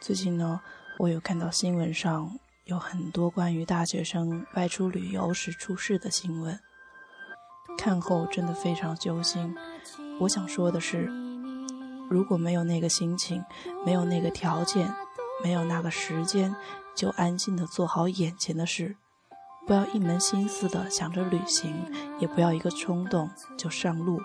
最近呢，我有看到新闻上有很多关于大学生外出旅游时出事的新闻，看后真的非常揪心。我想说的是，如果没有那个心情，没有那个条件，没有那个时间，就安静的做好眼前的事，不要一门心思的想着旅行，也不要一个冲动就上路。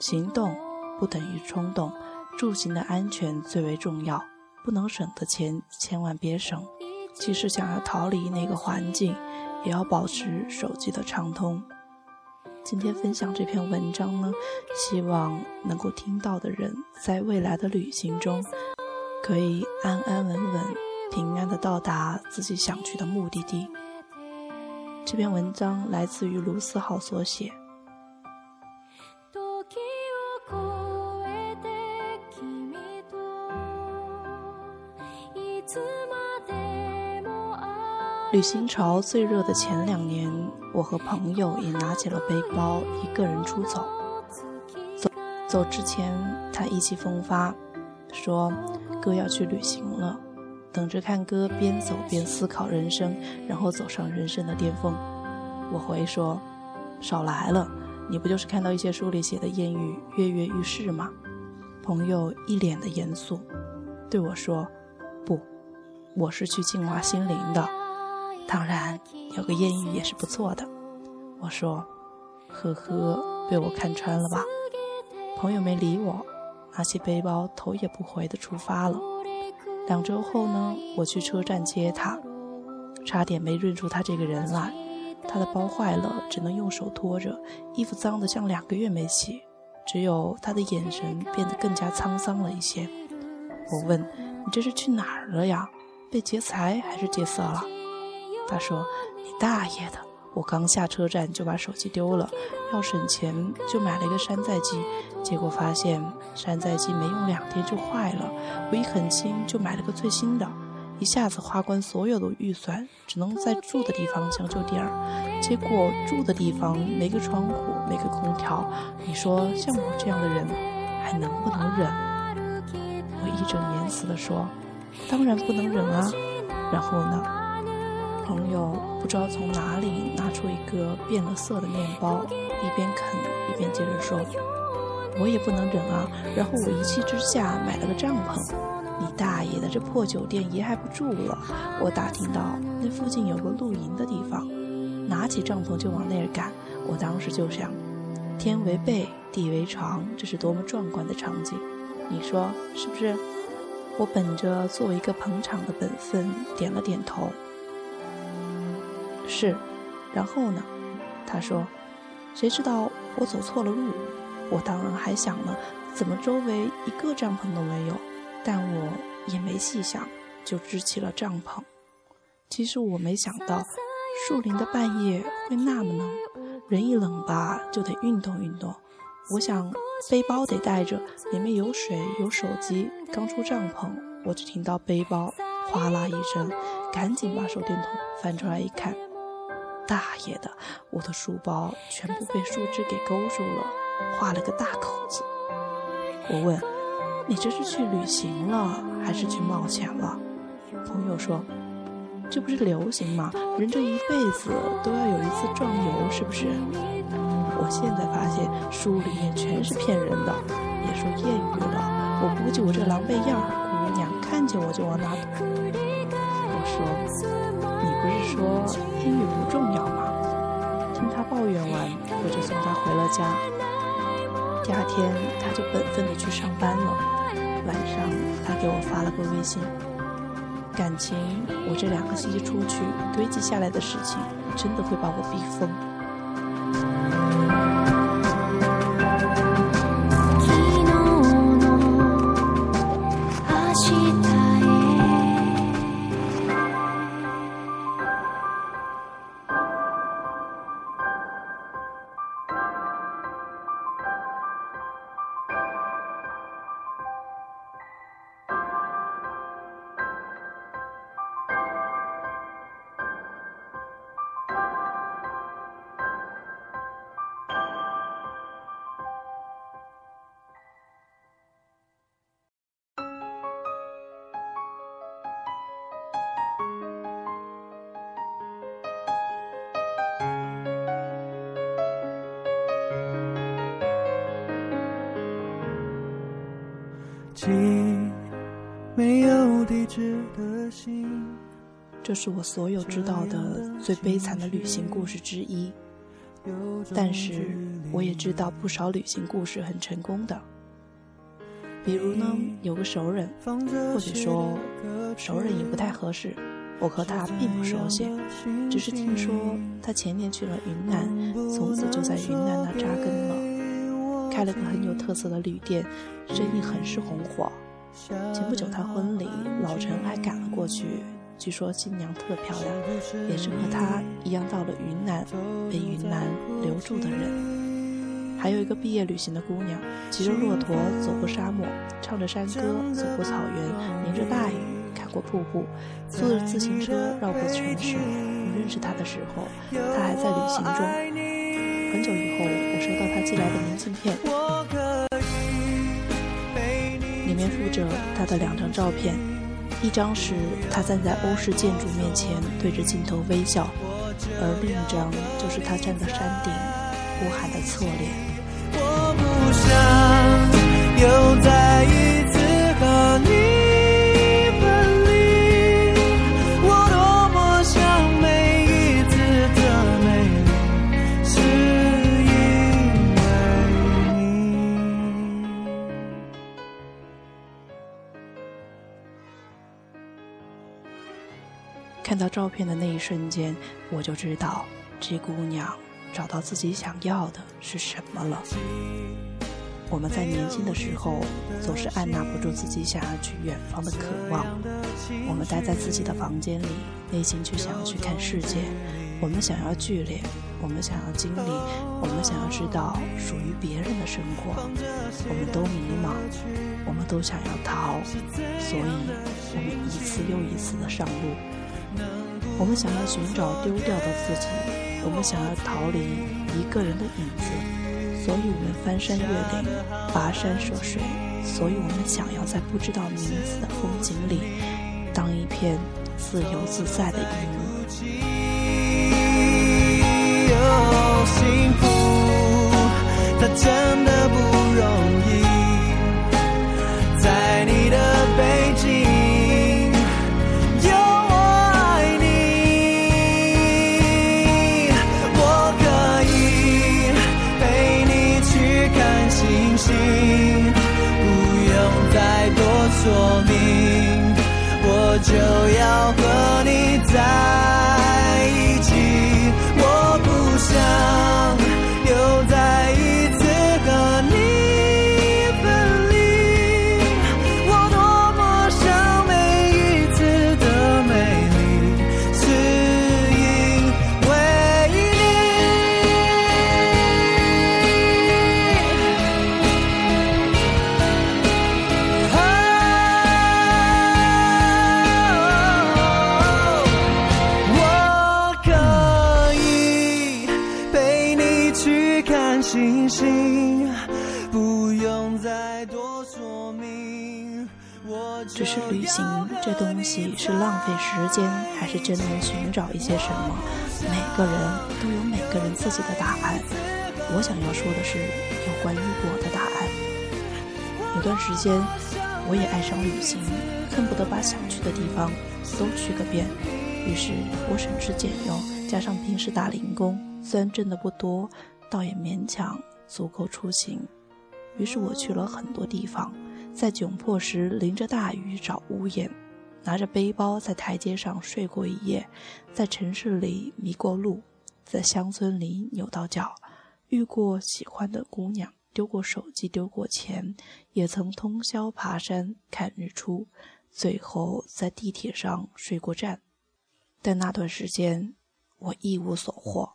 行动不等于冲动，住行的安全最为重要。不能省的钱千万别省，即使想要逃离那个环境，也要保持手机的畅通。今天分享这篇文章呢，希望能够听到的人，在未来的旅行中，可以安安稳稳、平安的到达自己想去的目的地。这篇文章来自于卢思浩所写。旅行潮最热的前两年，我和朋友也拿起了背包，一个人出走。走走之前，他意气风发，说：“哥要去旅行了，等着看哥边走边思考人生，然后走上人生的巅峰。”我回说：“少来了，你不就是看到一些书里写的谚语跃跃欲试吗？”朋友一脸的严肃，对我说：“不，我是去净化心灵的。”当然，有个艳遇也是不错的。我说：“呵呵，被我看穿了吧？”朋友没理我，拿起背包，头也不回地出发了。两周后呢，我去车站接他，差点没认出他这个人来。他的包坏了，只能用手托着，衣服脏得像两个月没洗，只有他的眼神变得更加沧桑了一些。我问：“你这是去哪儿了呀？被劫财还是劫色了？”他说：“你大爷的！我刚下车站就把手机丢了，要省钱就买了一个山寨机，结果发现山寨机没用两天就坏了。我一狠心就买了个最新的，一下子花光所有的预算，只能在住的地方将就点儿。结果住的地方没个窗户，没个空调，你说像我这样的人还能不能忍？”我义正言辞地说：“当然不能忍啊！”然后呢？朋友不知道从哪里拿出一个变了色的面包，一边啃一边接着说：“我也不能忍啊！”然后我一气之下买了个帐篷。你大爷的，这破酒店爷还不住了！我打听到那附近有个露营的地方，拿起帐篷就往那儿赶。我当时就想：天为被，地为床，这是多么壮观的场景！你说是不是？我本着作为一个捧场的本分，点了点头。是，然后呢？他说：“谁知道我走错了路？我当然还想呢，怎么周围一个帐篷都没有？但我也没细想，就支起了帐篷。其实我没想到，树林的半夜会那么冷，人一冷吧，就得运动运动。我想背包得带着，里面有水有手机。刚出帐篷，我只听到背包哗啦一声，赶紧把手电筒翻出来一看。”大爷的！我的书包全部被树枝给勾住了，划了个大口子。我问：“你这是去旅行了，还是去冒险了？”朋友说：“这不是流行吗？人这一辈子都要有一次壮游，是不是？”我现在发现书里面全是骗人的，别说艳遇了，我估计我这狼狈样，姑娘看见我就往哪躲。我说。说英语不重要吗？听他抱怨完，我就送他回了家。第二天，他就本分的去上班了。晚上，他给我发了个微信。感情，我这两个星期出去堆积下来的事情，真的会把我逼疯。这是我所有知道的最悲惨的旅行故事之一，但是我也知道不少旅行故事很成功的。比如呢，有个熟人，或者说熟人也不太合适，我和他并不熟悉，只是听说他前年去了云南，从此就在云南那扎根了，开了个很有特色的旅店，生意很是红火。前不久他婚礼，老陈还赶了过去。据说新娘特漂亮，也是和他一样到了云南，被云南留住的人。还有一个毕业旅行的姑娘，骑着骆驼走过沙漠，唱着山歌走过草原，淋着大雨看过瀑布，坐着自行车绕过城市。我认识她的时候，她还在旅行中。很久以后，我收到他寄来的明信片，里面附着他的两张照片。一张是他站在欧式建筑面前对着镜头微笑，而另一张就是他站在山顶呼喊的侧脸。我不想又再一看到照片的那一瞬间，我就知道这姑娘找到自己想要的是什么了。我们在年轻的时候，总是按捺不住自己想要去远方的渴望。我们待在自己的房间里，内心却想要去看世界。我们想要剧烈，我们想要经历，我们想要知道属于别人的生活。我们都迷茫，我们都想要逃，所以我们一次又一次的上路。我们想要寻找丢掉的自己，我们想要逃离一个人的影子，所以我们翻山越岭，跋山涉水，所以我们想要在不知道名字的风景里，当一片自由自在的云。幸福，它真的不容易，明，我就不用再多说明只是旅行这东西是浪费时间，还是真能寻找一些什么？每个人都有每个人自己的答案。我想要说的是，有关于我的答案。有段时间，我也爱上旅行，恨不得把想去的地方都去个遍。于是我省吃俭用，加上平时打零工，虽然挣的不多，倒也勉强足够出行。于是我去了很多地方。在窘迫时淋着大雨找屋檐，拿着背包在台阶上睡过一夜，在城市里迷过路，在乡村里扭到脚，遇过喜欢的姑娘，丢过手机，丢过钱，也曾通宵爬山看日出，最后在地铁上睡过站，但那段时间我一无所获。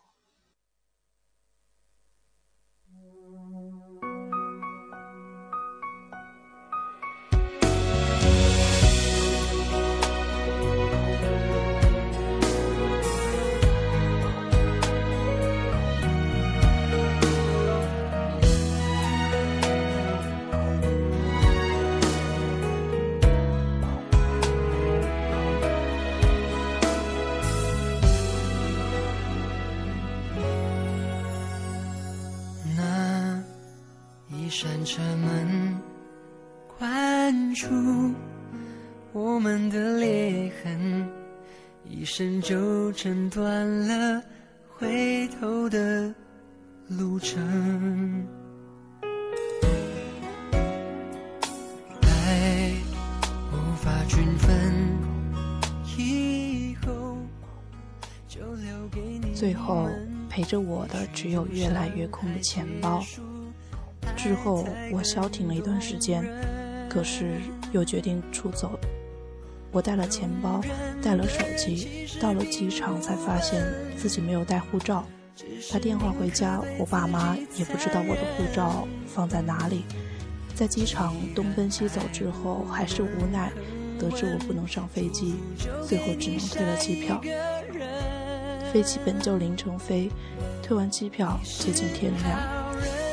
扇车门关。深处，我们的裂痕，一生就挣断了回头的路程。爱无法均分，以后就留给你。最后陪着我的只有越来越空的钱包。之后我消停了一段时间，可是又决定出走。我带了钱包，带了手机，到了机场才发现自己没有带护照。打电话回家，我爸妈也不知道我的护照放在哪里。在机场东奔西走之后，还是无奈得知我不能上飞机，最后只能退了机票。飞机本就凌晨飞，退完机票接近天亮。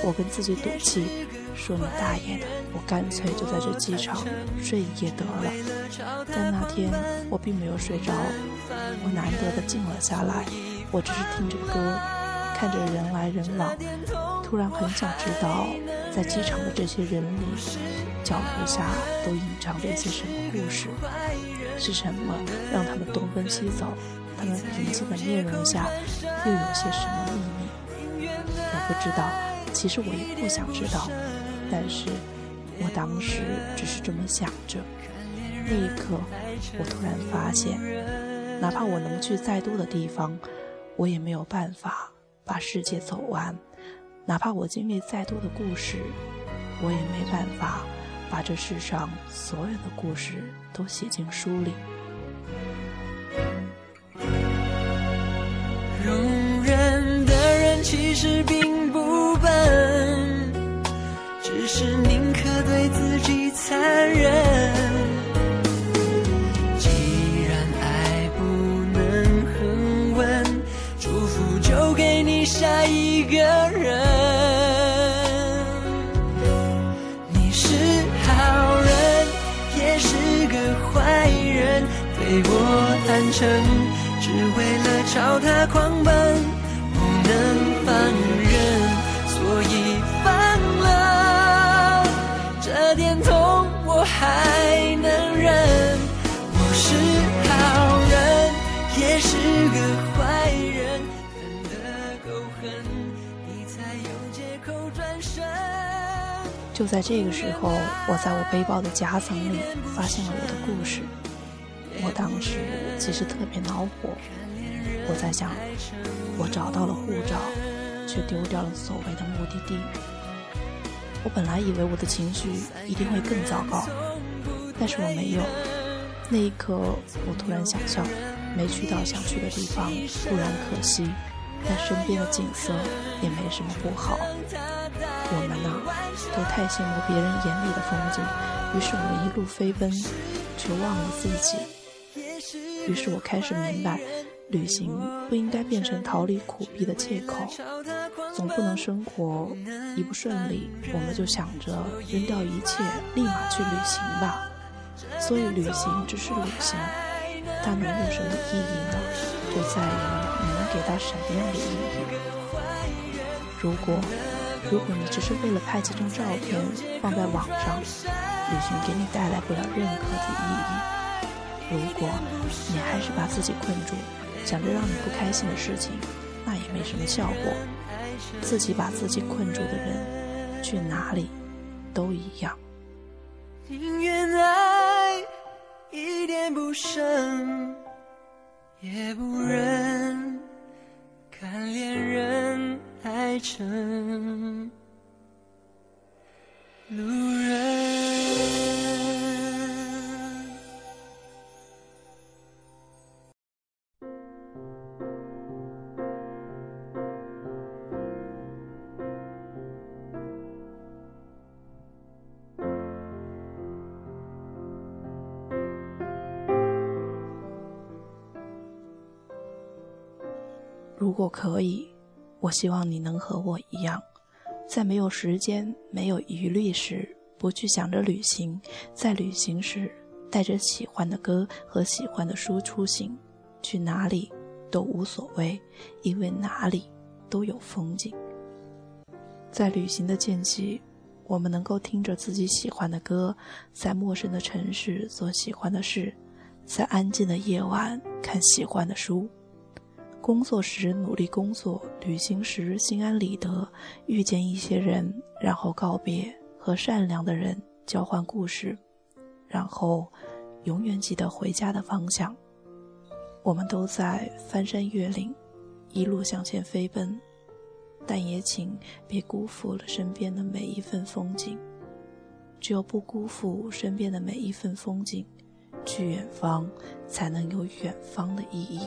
我跟自己赌气，说你大爷的，我干脆就在这机场睡一夜得了。但那天我并没有睡着，我难得的静了下来，我只是听着歌，看着人来人往，突然很想知道，在机场的这些人里，脚步下都隐藏着一些什么故事？是什么让他们东奔西走？他们平静的面容下，又有些什么秘密？我不知道。其实我也不想知道，但是我当时只是这么想着。那一刻，我突然发现，哪怕我能去再多的地方，我也没有办法把世界走完；哪怕我经历再多的故事，我也没办法把这世上所有的故事都写进书里。容忍的人其实并。我坦诚，只为了朝他狂奔，不能放任，所以放了。这点痛我还能忍，我是好人，也是个坏人，分得够狠，你才有借口转身。就在这个时候，我在我背包的夹层里发现了我的故事。我当时其实特别恼火，我在想，我找到了护照，却丢掉了所谓的目的地。我本来以为我的情绪一定会更糟糕，但是我没有。那一刻，我突然想笑，没去到想去的地方固然可惜，但身边的景色也没什么不好。我们呐，都太羡慕别人眼里的风景，于是我们一路飞奔，却忘了自己。于是我开始明白。旅行不应该变成逃离苦逼的借口，总不能生活一不顺利，我们就想着扔掉一切，立马去旅行吧。所以旅行只是旅行，它能有什么意义呢？就在于你能给它什么样的意义。如果如果你只是为了拍几张照片放在网上，旅行给你带来不了任何的意义。如果你还是把自己困住。想着让你不开心的事情，那也没什么效果。自己把自己困住的人，去哪里都一样。宁愿爱一点不剩，也不忍看恋人爱成路人。我可以，我希望你能和我一样，在没有时间、没有余力时，不去想着旅行；在旅行时，带着喜欢的歌和喜欢的书出行，去哪里都无所谓，因为哪里都有风景。在旅行的间隙，我们能够听着自己喜欢的歌，在陌生的城市做喜欢的事，在安静的夜晚看喜欢的书。工作时努力工作，旅行时心安理得，遇见一些人，然后告别，和善良的人交换故事，然后永远记得回家的方向。我们都在翻山越岭，一路向前飞奔。但也请别辜负了身边的每一份风景。只有不辜负身边的每一份风景，去远方，才能有远方的意义。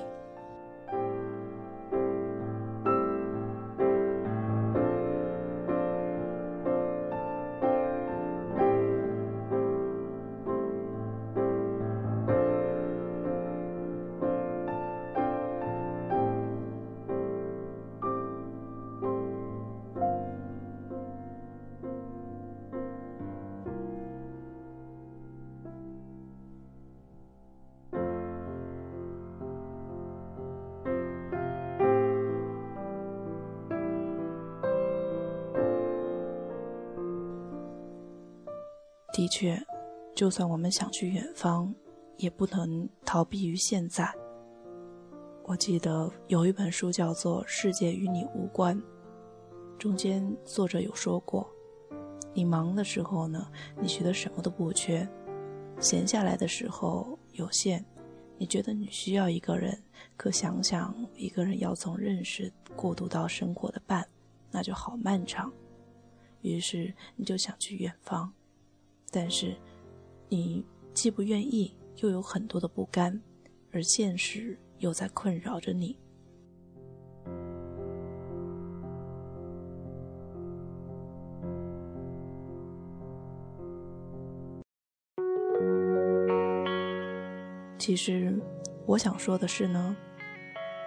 的确，就算我们想去远方，也不能逃避于现在。我记得有一本书叫做《世界与你无关》，中间作者有说过：你忙的时候呢，你觉得什么都不缺；闲下来的时候有限，你觉得你需要一个人。可想想一个人要从认识过渡到生活的伴，那就好漫长。于是你就想去远方。但是，你既不愿意，又有很多的不甘，而现实又在困扰着你。其实，我想说的是呢，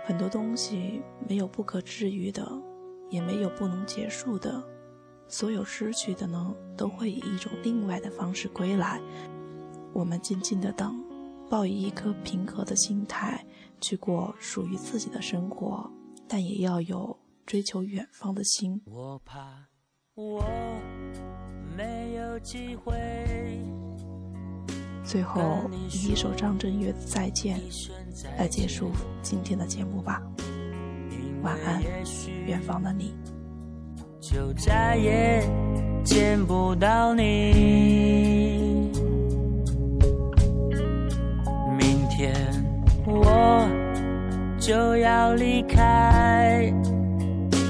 很多东西没有不可治愈的，也没有不能结束的。所有失去的呢，都会以一种另外的方式归来。我们静静的等，抱以一颗平和的心态去过属于自己的生活，但也要有追求远方的心。我怕我没有机会。最后以一首张震岳的《再见》来结束今天的节目吧。晚安，远方的你。就再也见不到你。明天我就要离开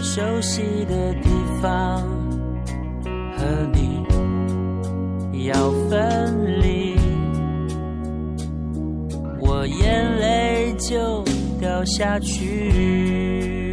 熟悉的地方，和你要分离，我眼泪就掉下去。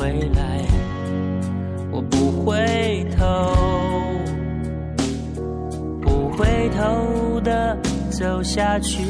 回来，我不回头，不回头的走下去。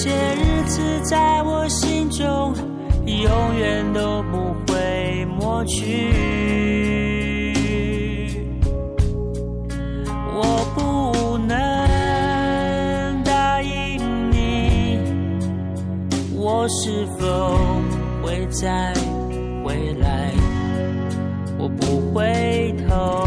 些日子在我心中永远都不会抹去。我不能答应你，我是否会再回来？我不回头，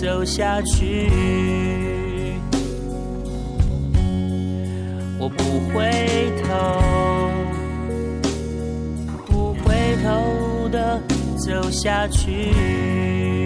走下去。我不回头，不回头的走下去。